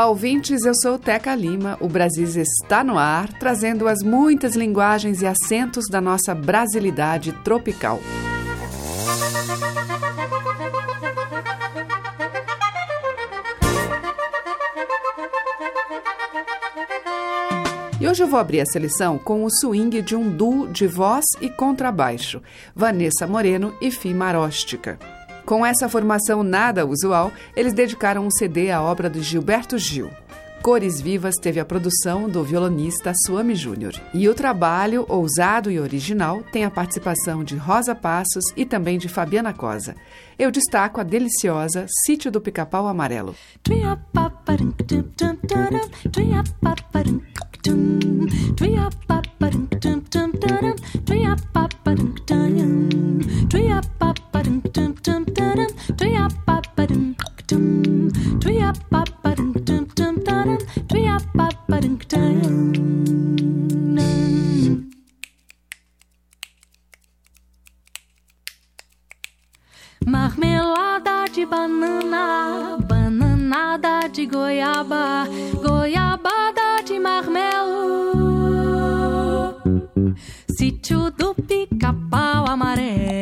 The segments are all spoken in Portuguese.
Olá, ouvintes. Eu sou Teca Lima. O Brasis está no ar, trazendo as muitas linguagens e acentos da nossa brasilidade tropical. E hoje eu vou abrir a seleção com o swing de um duo de voz e contrabaixo, Vanessa Moreno e Fim Maróstica. Com essa formação nada usual, eles dedicaram um CD à obra de Gilberto Gil. Cores Vivas teve a produção do violonista Suami Júnior. E o trabalho, ousado e original, tem a participação de Rosa Passos e também de Fabiana Cosa. Eu destaco a deliciosa Sítio do Pica-Pau Amarelo. Mm-hmm. Marmelada de banana, bananada de goiaba, goiabada de marmelo. Sítio do pica-pau amarelo,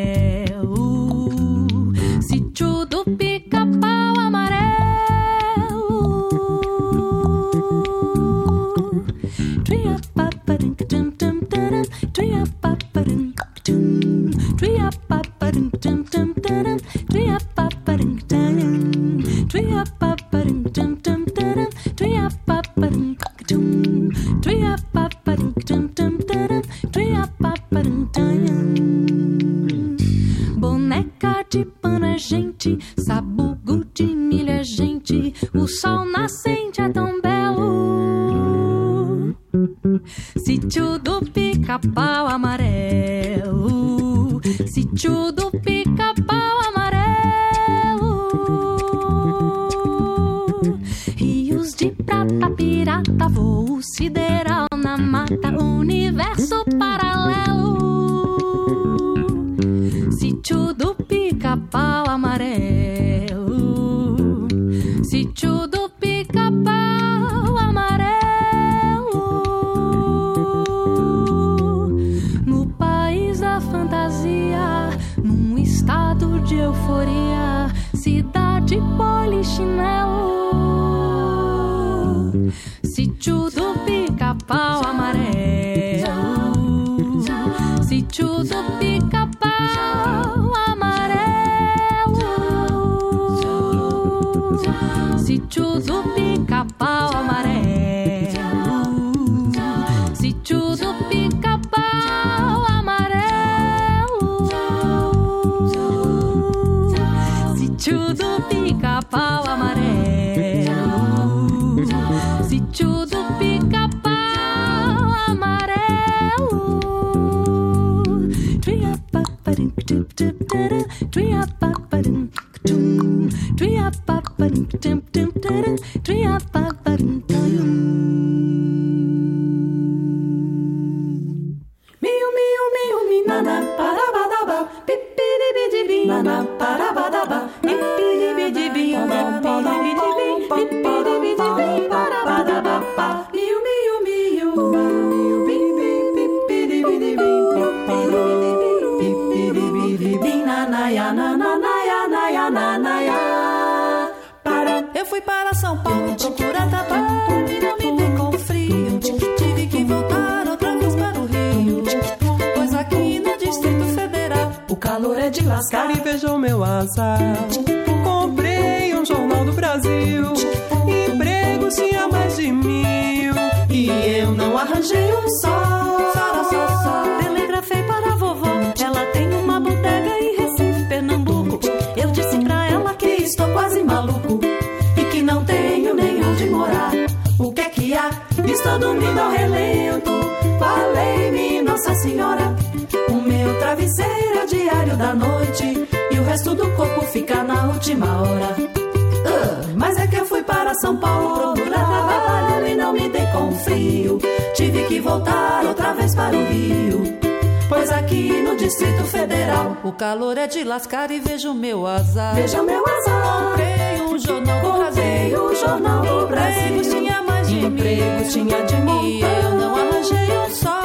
O calor é de lascar e vejo meu azar. Veja meu azar. Comprei um jornal do Comprei Brasil. o Jornal do Brasil. Empregos tinha mais de Empregos mil. tinha de E montão. eu não arranjei um só.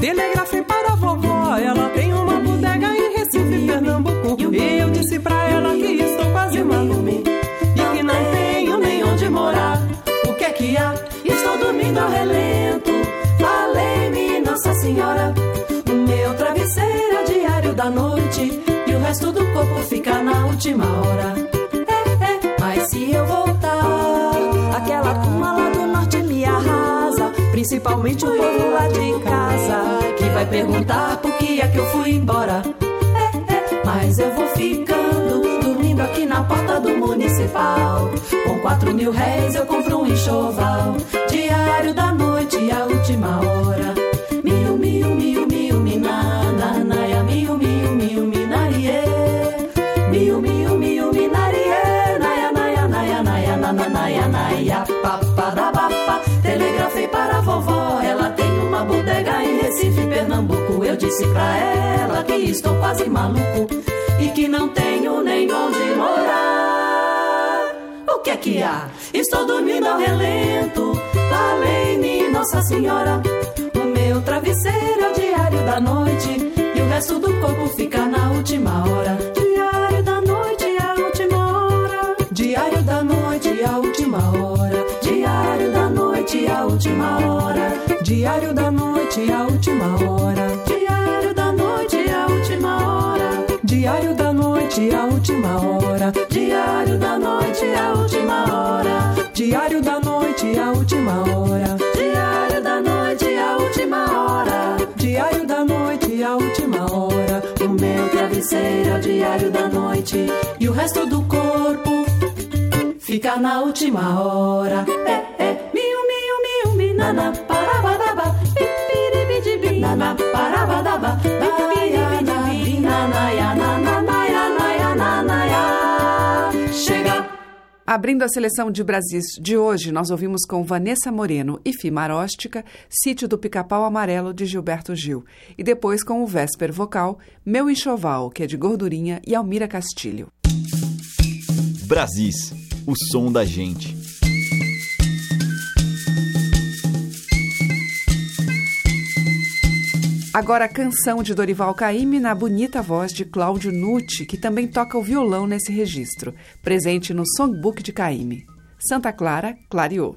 Telegrafei para a vovó, ela tem uma bodega em Recife, Pernambuco. E eu disse pra ela que estou quase maluco E que não tenho nem onde morar. O que é que há? Estou dormindo ao relento. Falei-me, Nossa Senhora. Noite. E o resto do corpo fica na última hora. É, é, mas se eu voltar, Aquela turma lá do norte me arrasa, principalmente o povo lá de casa. que vai perguntar por que é que eu fui embora. É, é, mas eu vou ficando, dormindo aqui na porta do municipal. Com quatro mil réis eu compro um enxoval. Diário da noite, a última hora. Bodega em Recife, Pernambuco. Eu disse pra ela que estou quase maluco e que não tenho nem onde morar. O que é que há? Estou dormindo ao relento. Falei-me, Nossa Senhora. O meu travesseiro é o diário da noite e o resto do corpo fica na última hora. Diário da noite, a última hora. Diário da noite, a última hora. Última hora. Diário da noite, a última hora. Diário da noite, a última hora. Diário da noite, a última hora. Diário da noite, a última hora. Diário da noite, a última hora. Diário da noite, a última hora. Diário da noite, a última hora. O meu travesseiro é o diário da noite e o resto do corpo fica na última hora. É, é, minana, parabadaba, pipiribidibi, nana, parabadaba, pipiribidibi, nanaya, nananaya, naya, nanaya. Chega! Abrindo a seleção de Brasis de hoje, nós ouvimos com Vanessa Moreno e Fimaróstica, Sítio do Pica-Pau Amarelo, de Gilberto Gil. E depois com o Vesper Vocal, Meu Enxoval, que é de Gordurinha, e Almira Castilho. Brasis, o som da gente. Agora a canção de Dorival Caymmi na bonita voz de Cláudio Nucci, que também toca o violão nesse registro, presente no Songbook de Caymmi. Santa Clara clareou.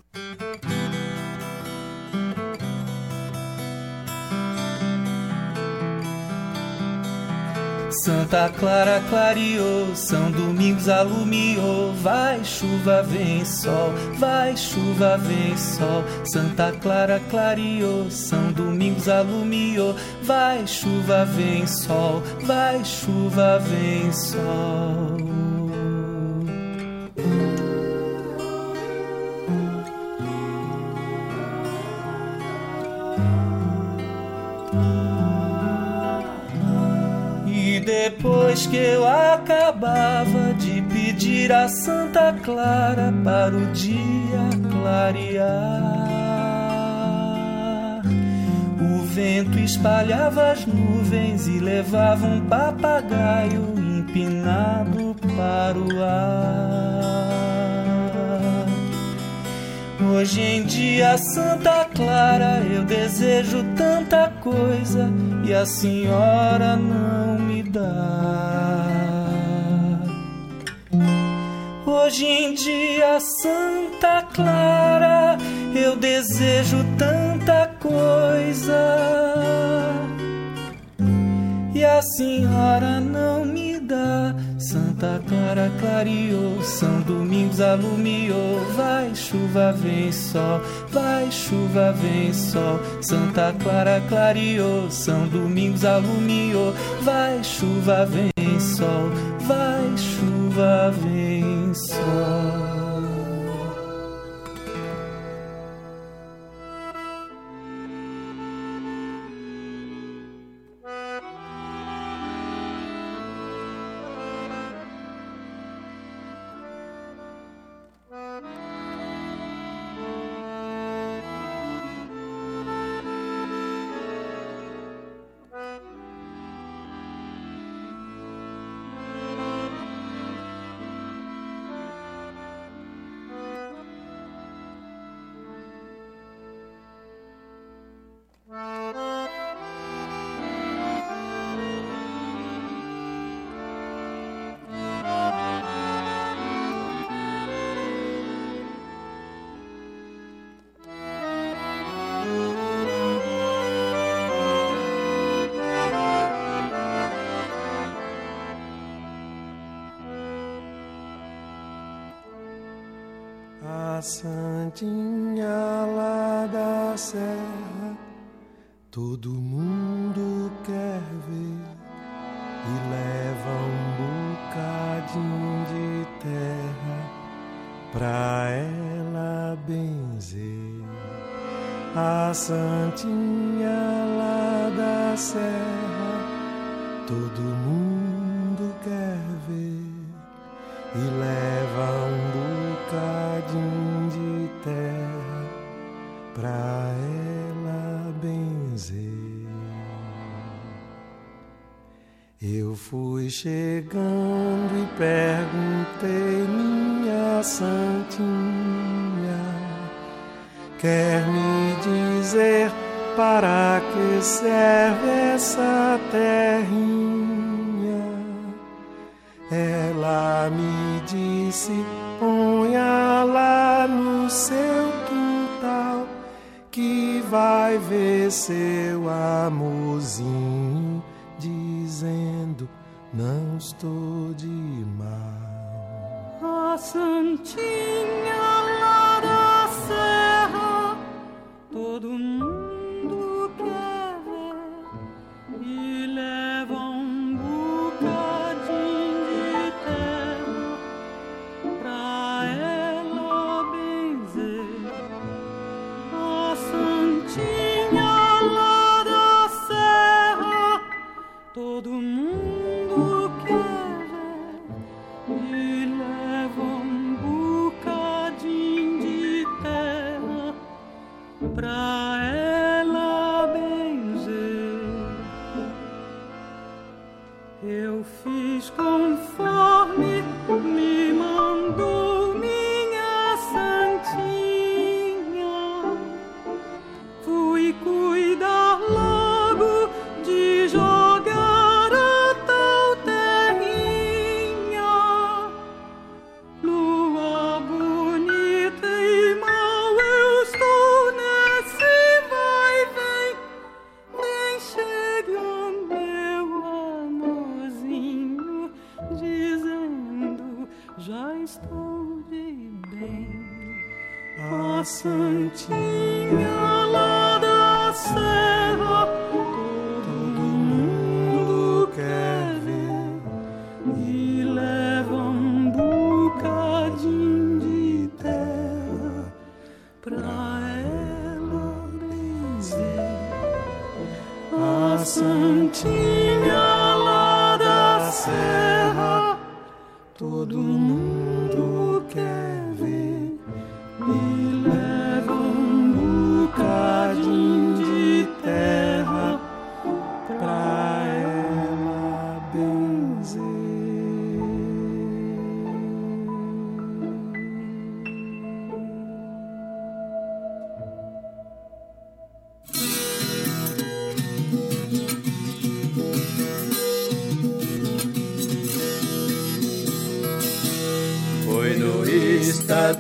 Santa Clara clareou, São Domingos alumiou, vai chuva, vem sol, vai chuva, vem sol. Santa Clara clareou, São Domingos alumiou, vai chuva, vem sol, vai chuva, vem sol. Depois que eu acabava de pedir a Santa Clara para o dia clarear, o vento espalhava as nuvens e levava um papagaio empinado para o ar. Hoje em dia, Santa Clara, eu desejo tanta coisa e a senhora não me dá. Hoje em dia, Santa Clara, eu desejo tanta coisa e a senhora não me dá. Santa Clara clareou, São Domingos alumiou, vai chuva, vem sol, vai chuva, vem sol. Santa Clara clareou, São Domingos alumiou, vai chuva, vem sol, vai chuva, vem sol. A Santinha lá da serra, todo mundo quer ver e leva um bocadinho de terra pra ela benzer. A Santinha lá da serra, todo para que serve essa terrinha? Ela me disse, ponha lá no seu quintal, que vai ver seu amorzinho dizendo não estou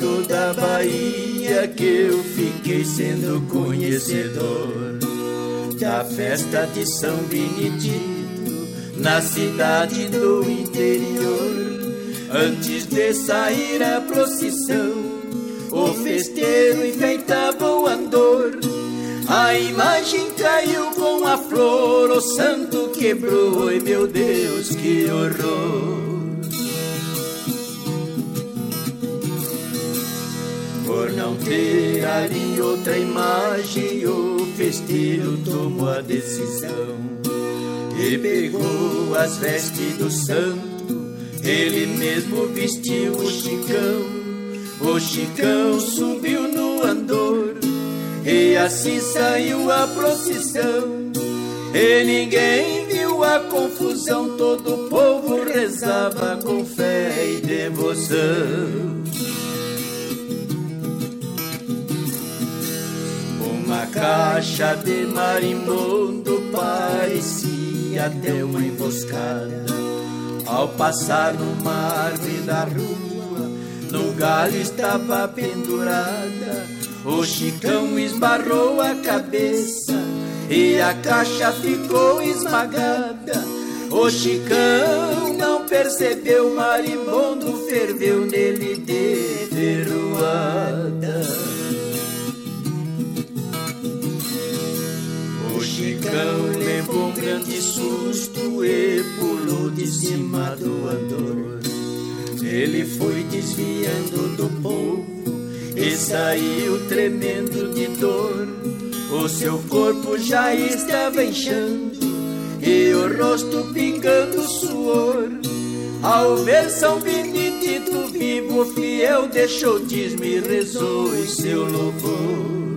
estado da Bahia que eu fiquei sendo conhecedor da festa de São Benedito na cidade do interior. Antes de sair a procissão, o festeiro enfeitava o andor. A imagem caiu com a flor, o santo quebrou, e meu Deus, que horror! Não ter ali outra imagem, o festeiro tomou a decisão e pegou as vestes do santo. Ele mesmo vestiu o chicão. O chicão subiu no andor e assim saiu a procissão. E ninguém viu a confusão, todo o povo rezava com fé e devoção. Caixa de marimbondo parecia até uma emboscada. Ao passar numa árvore da rua, no galho estava pendurada. O Chicão esbarrou a cabeça e a caixa ficou esmagada. O Chicão não percebeu, marimbondo ferveu nele de ferroada. Chicão levou um grande susto e pulou de cima do andor. Ele foi desviando do povo e saiu tremendo de dor. O seu corpo já estava inchando e o rosto pingando suor. Ao ver São Benedito vivo, fiel deixou dízimo e rezou em seu louvor.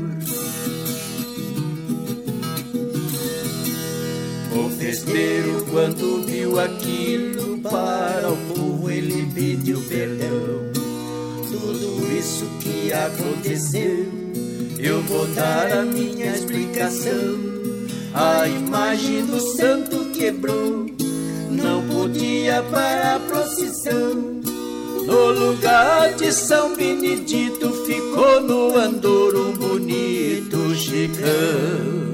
O festeiro, quando viu aquilo, para o povo ele pediu perdão. Tudo isso que aconteceu, eu vou dar a minha explicação. A imagem do santo quebrou, não podia para a procissão. No lugar de São Benedito ficou no andor um bonito chicão.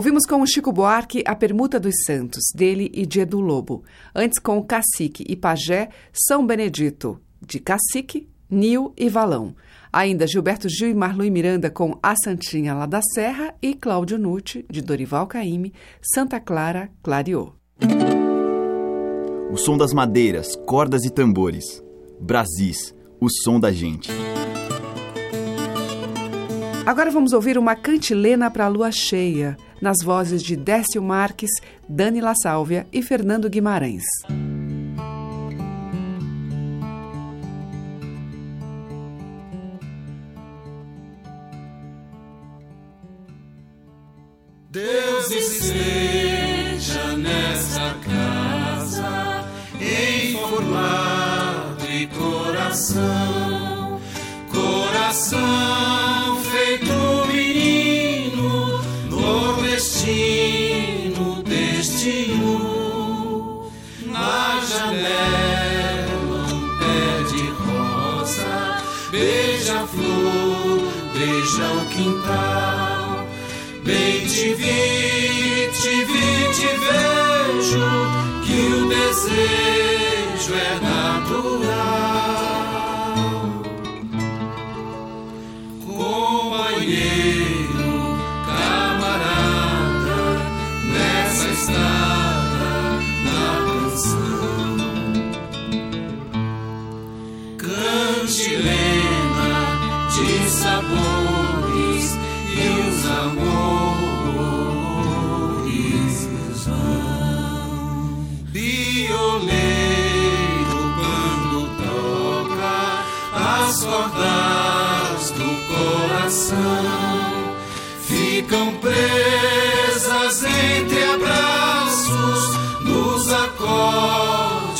Ouvimos com o Chico Buarque a Permuta dos Santos, dele e de Edu Lobo. Antes com o Cacique e Pajé, São Benedito, de Cacique, Nil e Valão. Ainda Gilberto Gil e Marlui Miranda com A Santinha lá da Serra e Cláudio Nucci, de Dorival Caymmi, Santa Clara clareou. O som das madeiras, cordas e tambores. Brasis, o som da gente. Agora vamos ouvir uma cantilena para a lua cheia, nas vozes de Décio Marques, Dani La Sálvia e Fernando Guimarães. Desejo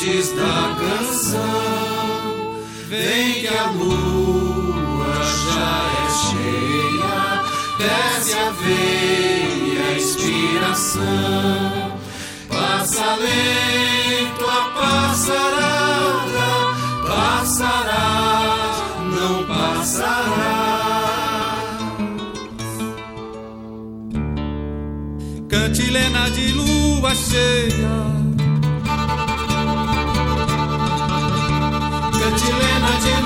acordes da canção. Vem que a lua já é cheia desce a veia inspiração, passa lento a passarada, passará, não passará. Cantilena de lua cheia, cantilena de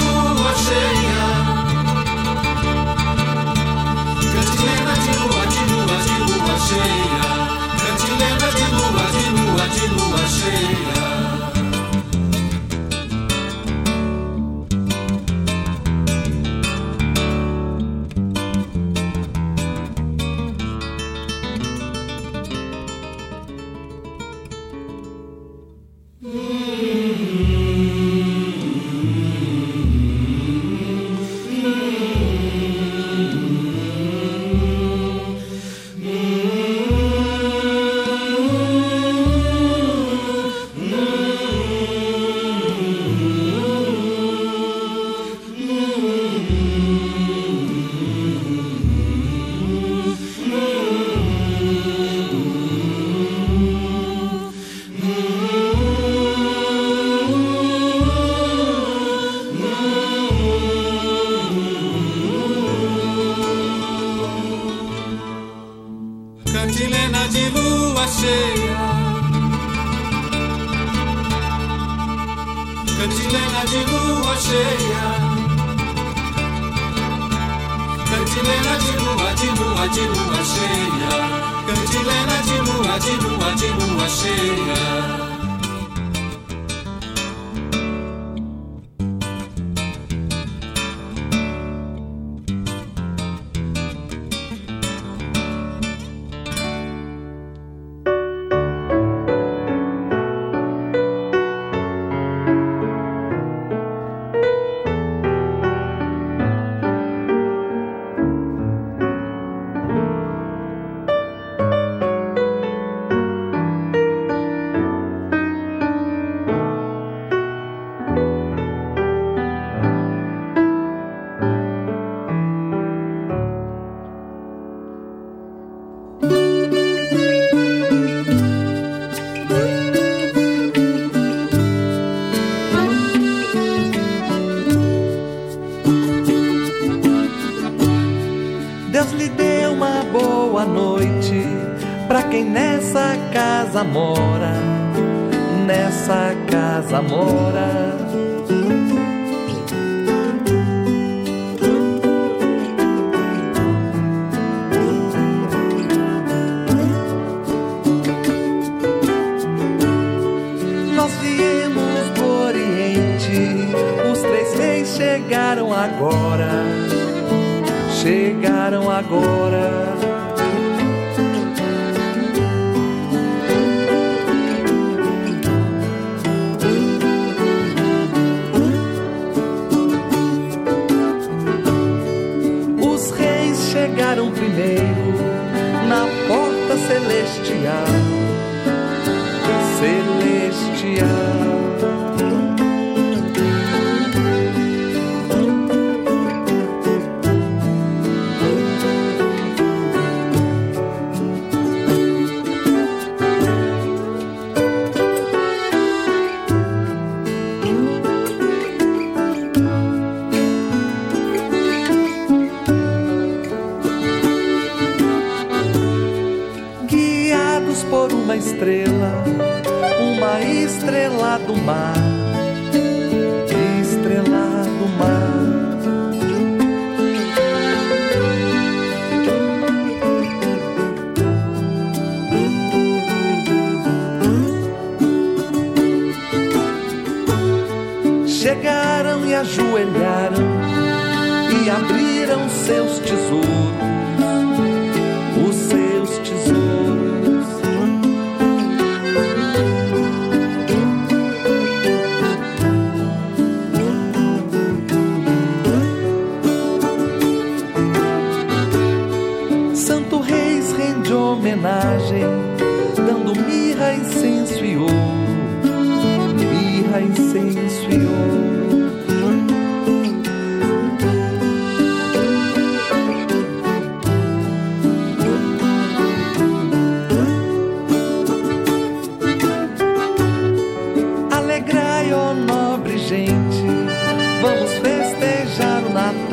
Cantilena de lua cheia. Cantilena de lua, de lua, de lua cheia. Cantilena de lua, de lua, de lua cheia. Celestial,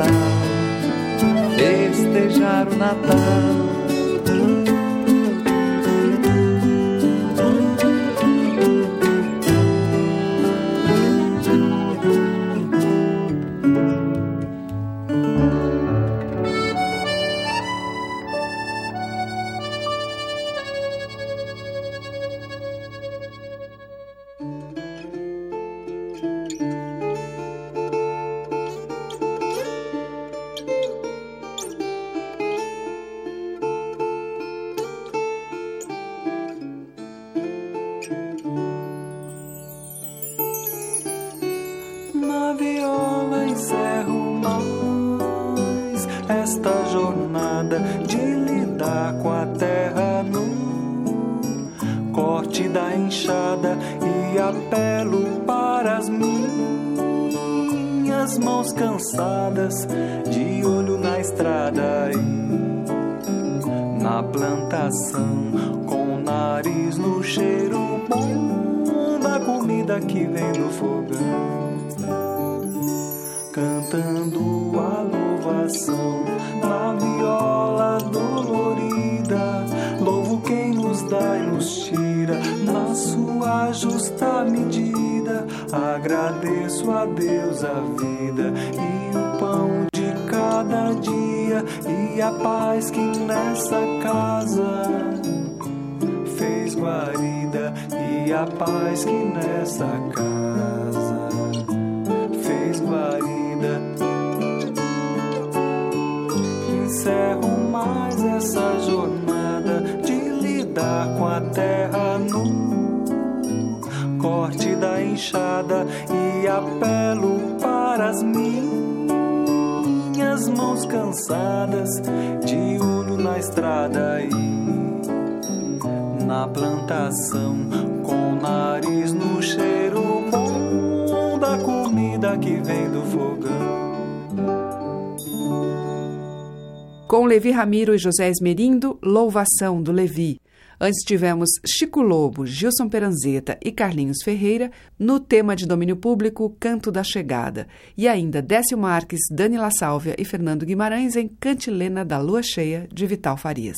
Natal, festejar o Natal. Encerro mais essa jornada de lidar com a terra nua corte da enxada e apelo para as minhas mãos cansadas de uno na estrada e na plantação com o nariz no cheiro Com Levi Ramiro e José Esmerindo, Louvação do Levi. Antes tivemos Chico Lobo, Gilson Peranzeta e Carlinhos Ferreira no tema de domínio público Canto da Chegada. E ainda Décio Marques, Dani La Sálvia e Fernando Guimarães em Cantilena da Lua Cheia, de Vital Farias.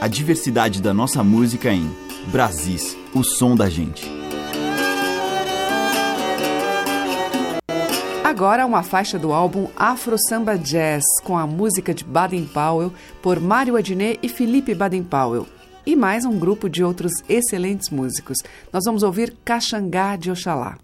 A diversidade da nossa música em Brasis, o som da gente. Agora uma faixa do álbum Afro Samba Jazz com a música de Baden Powell por Mário Adnet e Felipe Baden Powell. E mais um grupo de outros excelentes músicos. Nós vamos ouvir Caxangá de Oxalá.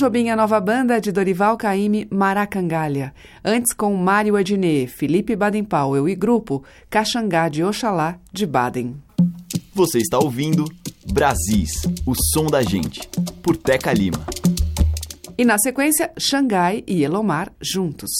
Jobim, a nova banda de Dorival Caymmi, Maracangalha. Antes com Mário Adnet, Felipe Baden-Powell e grupo Caxangá de Oxalá, de Baden. Você está ouvindo Brasis, o som da gente, por Teca Lima. E na sequência, Xangai e Elomar juntos.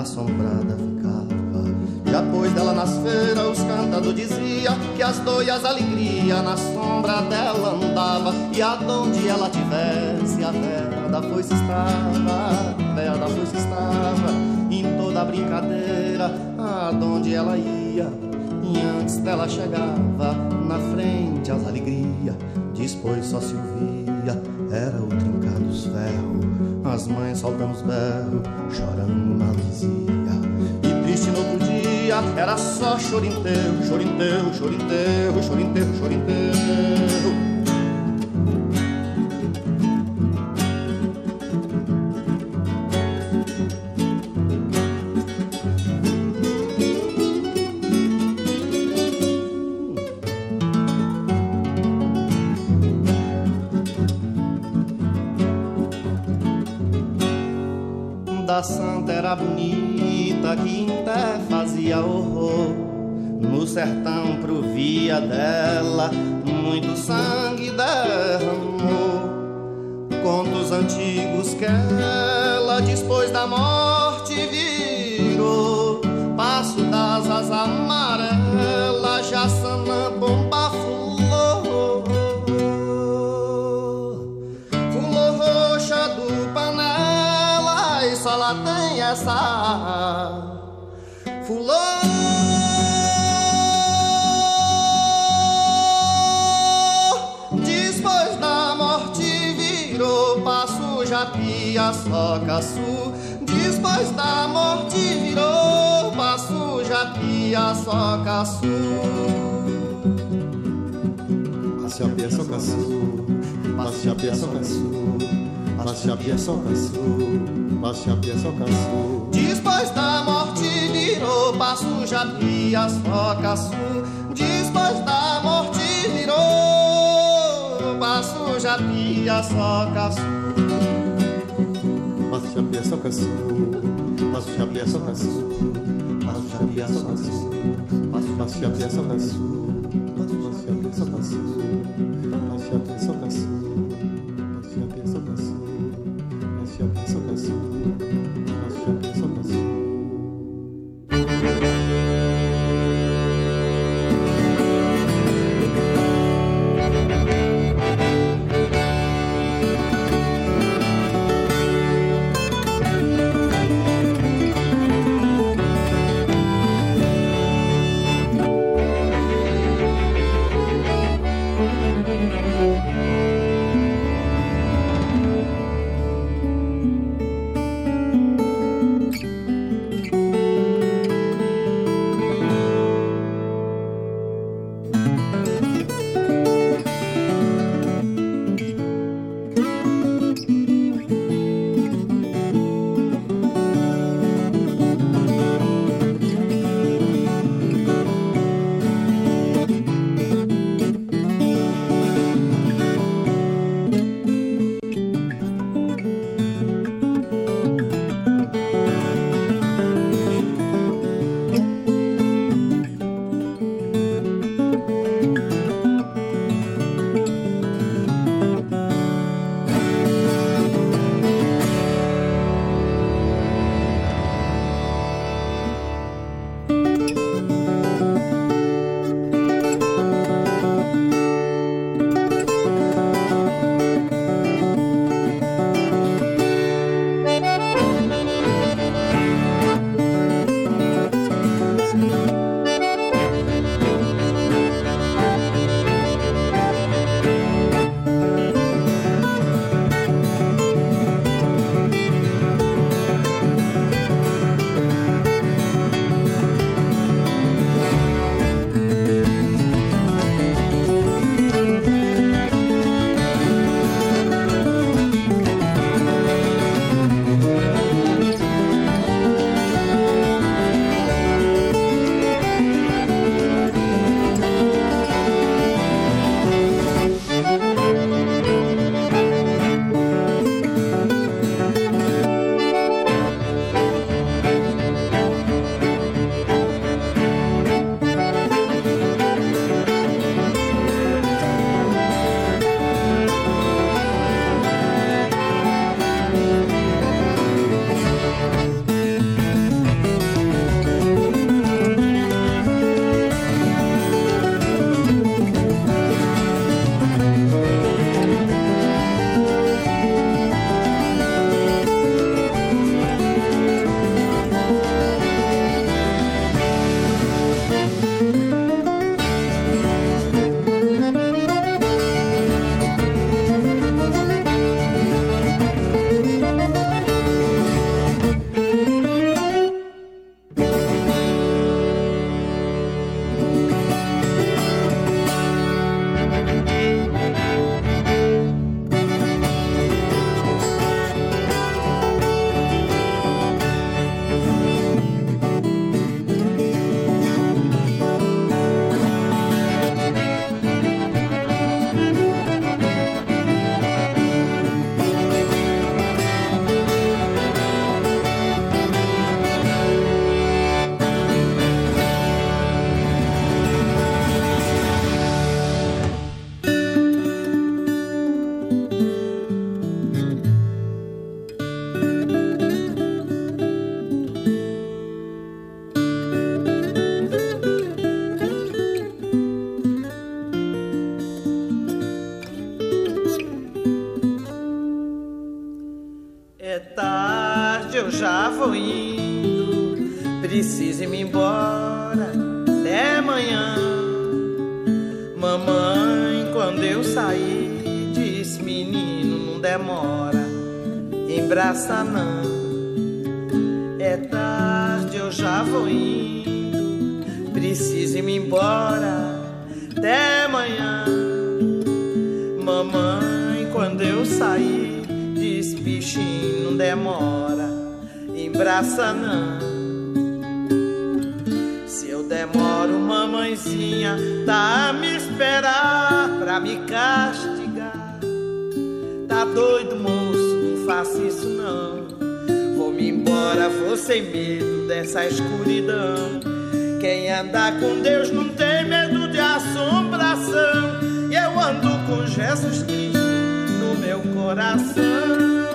Assombrada ficava. Depois dela nas feiras, os cantadores dizia que as doias alegria na sombra dela andava. E aonde ela tivesse, a véia da foice estava, a véia da foice estava. Em toda a brincadeira, aonde ela ia. E antes dela chegava, na frente as alegrias, depois só se ouvia, era o trincar dos ferros as mães soltando os berros, chorando maldizia. E triste no outro dia, era só chorinteiro, chorinteiro, chorinteiro, chorinteiro, chorinteiro. Bonita que até fazia horror. No sertão provia dela, muito sangue derramou. Contos antigos que socaçu, depois da morte virou passo, japia, socaçu. Passeapia, socaçu, passeapia, socaçu, passeapia, socaçu, passeapia, socaçu. Depois da morte virou passo, japia, socaçu, depois da morte virou passo, japia, socaçu chapear só caçu, passo chapear só caçu, passo chapear só caçu, passo chapear só caçu, passo chapear só caçu, passo só caçu. Tá a me esperar pra me castigar. Tá doido, moço, não faça isso não. Vou-me embora, vou sem medo dessa escuridão. Quem anda com Deus não tem medo de assombração. E eu ando com Jesus Cristo no meu coração.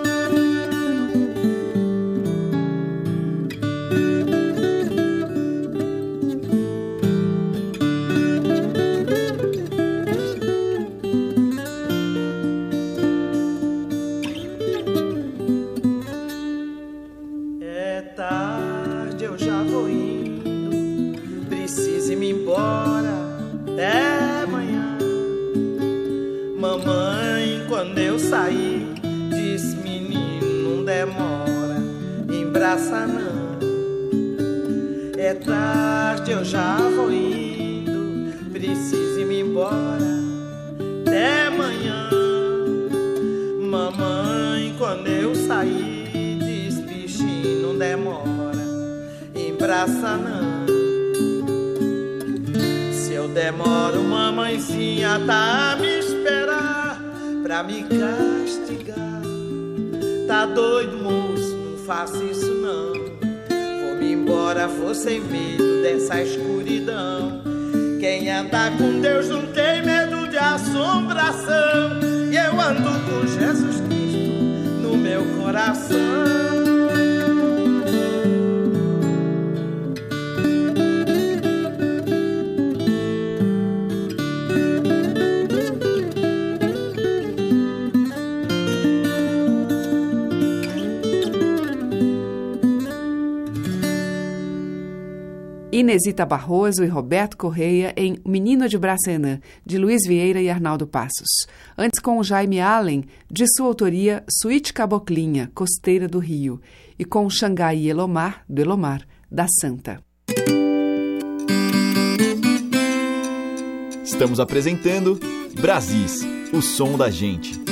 tarde eu já vou indo, preciso ir -me embora. Até amanhã, mamãe, quando eu sair, diz bichinho, não demora, embraça não. Se eu demoro, mamãezinha tá a me esperar pra me castigar. Tá doido, moço, não faça isso sem medo dessa escuridão. Quem anda com Deus não tem medo de assombração. E eu ando com Jesus Cristo no meu coração. Inesita Barroso e Roberto Correia em Menino de Bracenã, de Luiz Vieira e Arnaldo Passos. Antes com Jaime Allen, de sua autoria Suíte Caboclinha, Costeira do Rio, e com Xangai Elomar, do Elomar, da Santa. Estamos apresentando Brasis, o som da gente.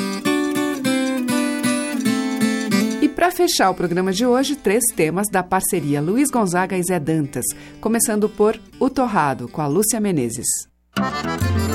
Para fechar o programa de hoje, três temas da parceria Luiz Gonzaga e Zé Dantas, começando por O Torrado, com a Lúcia Menezes. Lá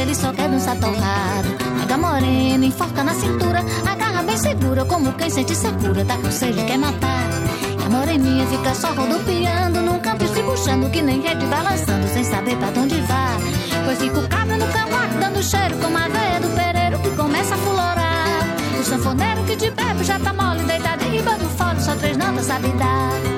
ele só quer dançar torrado. Pega morena, enforca na cintura, agarra bem segura, como quem sente secura, tá com sede, quer matar. E a moreninha fica só rodopiando num canto se puxando, que nem rede balançando, sem saber pra onde vai. Pois fica o cabra no cavaco, dando cheiro, como a veia do pereiro que começa a fulorar. O sanfoneiro que de bebe já tá mole, deitado em riba do fole, só três notas sabe dar.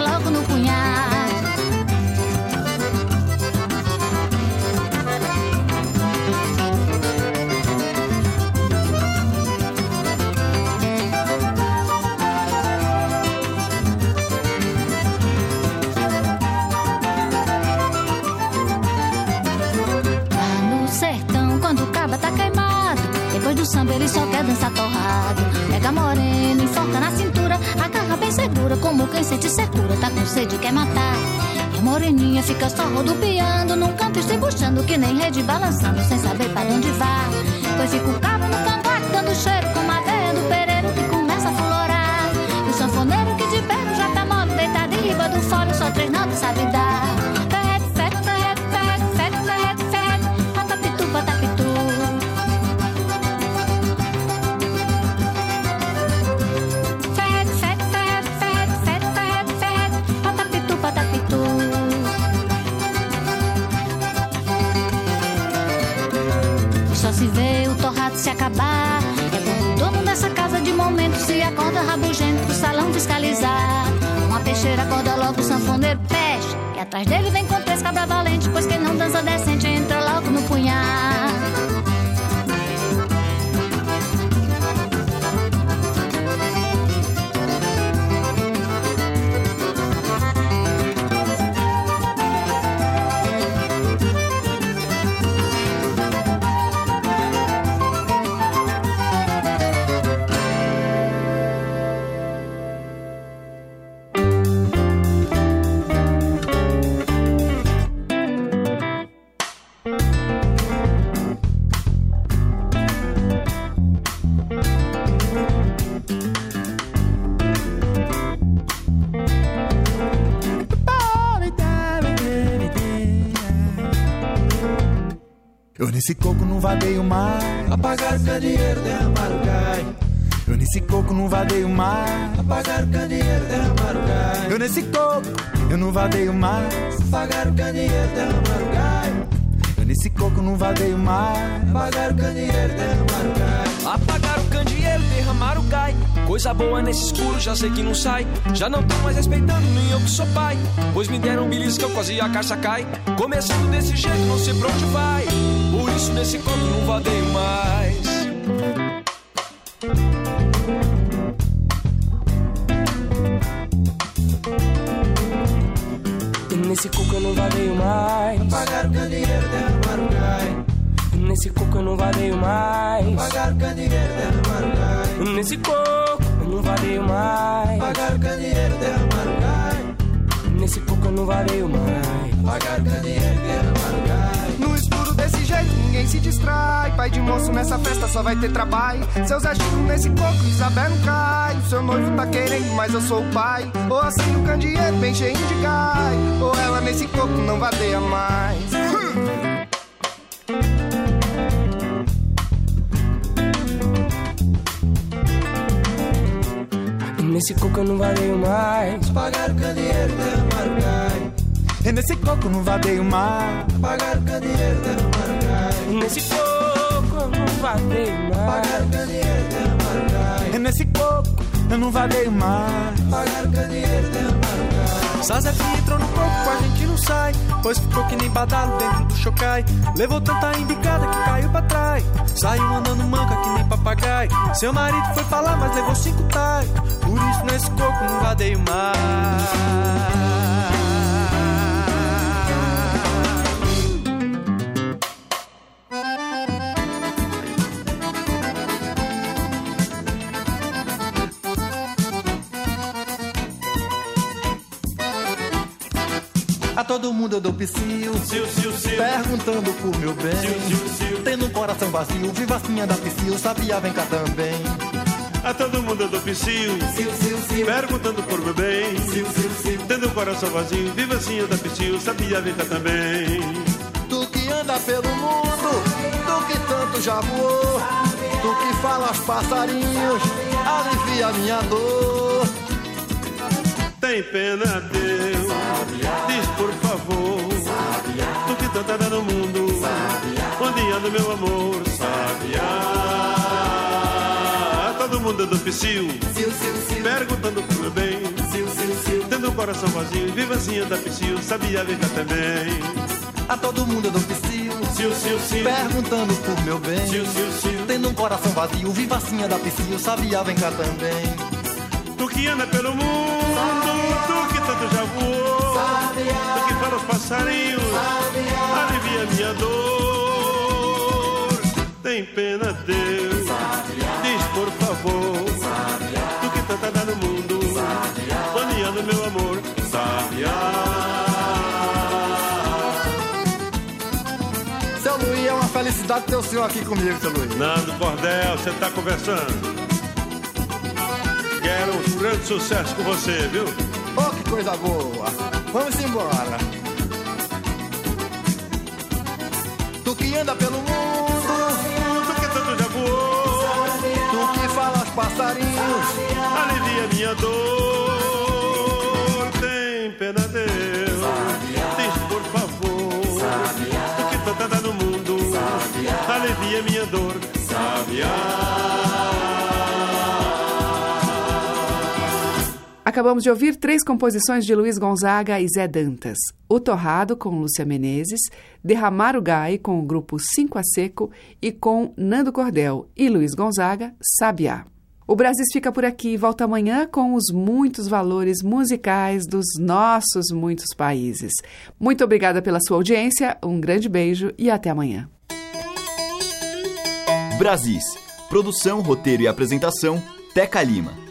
ele só quer dançar torrado. Pega morena, enforca na cintura, agarra bem segura, como quem sente secura, tá com sede, quer matar. E a moreninha fica só rodopiando, num canto e se puxando, que nem rede balançando, sem saber pra onde vai. Pois fica o cabo no cangote, dando cheiro se acorda rabugento do salão fiscalizar. Uma peixeira acorda logo o sanfoneiro peste. E atrás dele vem com três cabra valente, pois quem não dança decente entra nesse coco não vadeio mais. Apagar o candeeiro, derramar o gai. Eu nesse coco não vadeio mais. Apagar o candeeiro, derramar o gai. Eu nesse coco, eu não vadeio mais. Apagar o candeeiro, derramar o gai. Eu nesse coco não vadeio mais. Apagar o candeeiro, derramar o gai. Apagar o candeeiro, derramar o gai. Coisa boa nesse escuro, já sei que não sai. Já não tô mais respeitando, nem eu que sou pai. Pois me deram um beliscão, quase a caixa cai. Começando desse jeito, não sei pra onde vai. Nesse corpo não vadeio mais. E nesse coco eu não vadeio mais. Apagar o candeeiro, derramar o gai. E nesse coco eu não vadeio mais. Apagar o candeeiro, derramar o gai. E nesse coco eu não vadeio mais. Apagar o candeeiro, derramar o gai. E nesse coco eu não vadeio mais. Apagar o candeeiro, derramar o gai. Ninguém se distrai. Pai de moço nessa festa só vai ter trabalho. Seus agitos nesse coco, Isabel não cai. O seu noivo tá querendo, mas eu sou o pai. Ou assim o candeeiro bem cheio de gai. Ou ela nesse coco não vadeia mais. E nesse coco eu não vadeio mais. Apagar o candeeiro, derramar o gai. E nesse coco não vadeio mais. Apagar o candeeiro, derramar o gai. Nesse coco eu não vadeio mais. Nesse coco eu não vadeio mais. Sazé que entrou no coco, a gente não sai. Pois ficou que nem badalo dentro do chocai. Levou tanta embicada que caiu pra trás. Saiu andando manca que nem papagaio. Seu marido foi falar, mas levou cinco tais. Por isso nesse coco não vadeio mais. Todo mundo eu dou psiu, perguntando por meu bem. Tendo um coração vazio, viva assim da psiu, sabia, vem cá também. A todo mundo eu dou psiu, perguntando por meu bem. Tendo o coração vazio, viva assim eu da psiu, sabia, vem cá também. Tu que anda pelo mundo, tu que tanto já voou, tu que fala aos passarinhos, alivia minha dor. Tem pena, Deus, diz por favor, tu que tanto anda no mundo, onde anda meu amor, sabiá. A todo mundo eu dou psiu, perguntando por meu bem. Tendo o coração vazio, viva assim da psiu, sabia, cá também. A todo mundo eu dou psiu, Sil, sil, sil. perguntando por meu bem. Sil, sil, sil. Tendo um coração vazio, viva assim da psiu, sabia, vem cá também. Tu que anda pelo mundo, tu que tanto já voou, tu que fala os passarinhos, alivia minha dor. Tem pena, Deus, diz por favor, tu que tanto anda no mundo, anda meu amor, sabiá. Seu Luiz, é uma felicidade ter o senhor aqui comigo, seu Luiz. Nando Bordel, você tá conversando. Quero um grande sucesso com você, viu? Oh, que coisa boa. Vamos embora. Tu que anda pelo mundo, Tu que tanto já voou, tu que fala aos passarinhos, alivia minha dor. Tem pena, Deus, diz por favor. Tu que tanto anda no mundo, alivia minha dor. Sabiá. Acabamos de ouvir três composições de Luiz Gonzaga e Zé Dantas: O Torrado, com Lúcia Menezes, Derramar o Gai, com o grupo Cinco a Seco e com Nando Cordel e Luiz Gonzaga, Sabiá. O Brasil fica por aqui e volta amanhã com os muitos valores musicais dos nossos muitos países. Muito obrigada pela sua audiência, um grande beijo e até amanhã. Brasis. Produção, roteiro e apresentação, Teca Lima.